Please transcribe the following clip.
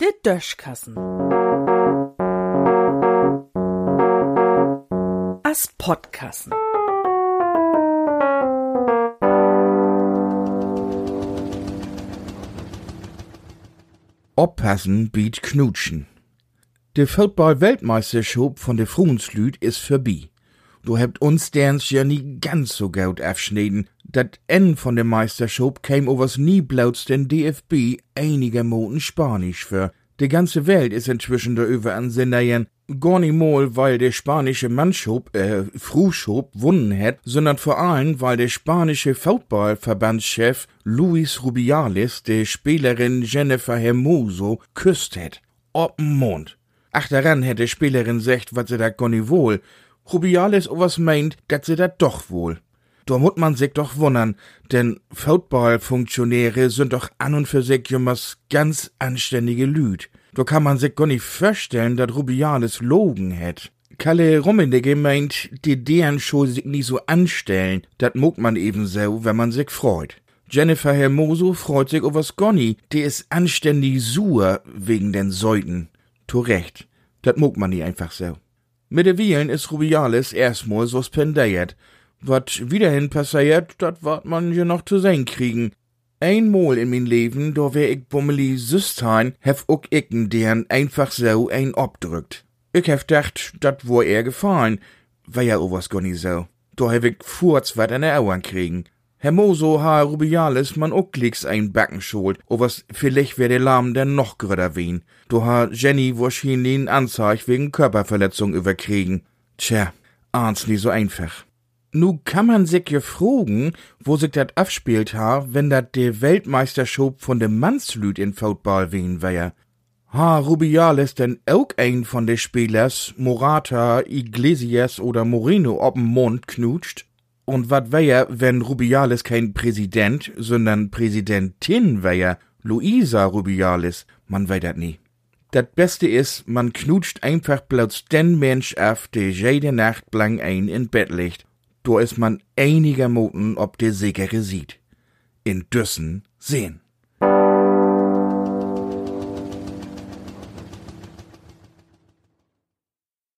Der Döschkassen. As Podkassen. Oppassen biet knutschen. De Football-Weltmeisterschaft von de Fruenslüd is vorbei. Du hebt uns derns ja nie ganz so gut abschneiden. Dat N von der Meisterschaft käm overs nie blauts den DFB einiger Moten Spanisch für. Die ganze Welt is inzwischen darüber an Senderjen. Gar mal, weil der spanische Mannschub, äh, Frühschub wunnen hat, sondern vor allem, weil der spanische Footballverbandschef Luis Rubiales der Spielerin Jennifer Hermoso küsst hat. Ob'n Mond. Ach, daran hätte Spielerin gesagt, was sie da gar nicht wohl. Rubiales was meint, dat sie dat doch wohl. Da muss man sich doch wundern, denn Footballfunktionäre sind doch an und für sich jummers ganz anständige Lüd. Da kann man sich gar nicht vorstellen, dat Rubiales logen hätt. Kalle Rummenigge meint, die deren Show sich nie so anstellen, dat muckt man eben so, wenn man sich freut. Jennifer Hermoso freut sich over's Gonny, die is anständig sur wegen den Säuten. To recht, dat muckt man nie einfach so. Mit de Wielen is Rubiales erstmal suspendiert. Wat wiederhin passiert, dat wart man ja noch zu sehen kriegen. Einmal in mein Leben, da wär ich bummeli Süstein, hef ook icken deren einfach so ein obdrückt. Ich hef dacht, dat wo er gefallen, war ja owas gar nicht so. Da hef ich furz wat an der Augen kriegen. Hermoso ha Rubiales man glicks ein Backen schuld, was vielleicht wär der Lahm denn noch gröder wien. Du ha Jenny wahrscheinlich einen Anzeig wegen Körperverletzung überkriegen. Tja, ahns nie so einfach. Nu kann man sich ja fragen, wo sich dat abspielt ha, wenn dat de Weltmeisterschaft von dem Mannslüd in Football wien wär. Ha Rubiales denn auch ein von de Spielers, Morata, Iglesias oder Moreno ob'n Mund knutscht? Und wat wär, wenn Rubiales kein Präsident, sondern Präsidentin wär, Luisa Rubiales? Man weiß dat nie. Dat Beste is, man knutscht einfach bloß den Mensch af, der jede Nacht blang ein in Bett liegt. Do is man einigermaßen ob der Sichere sieht. In Düssen sehen.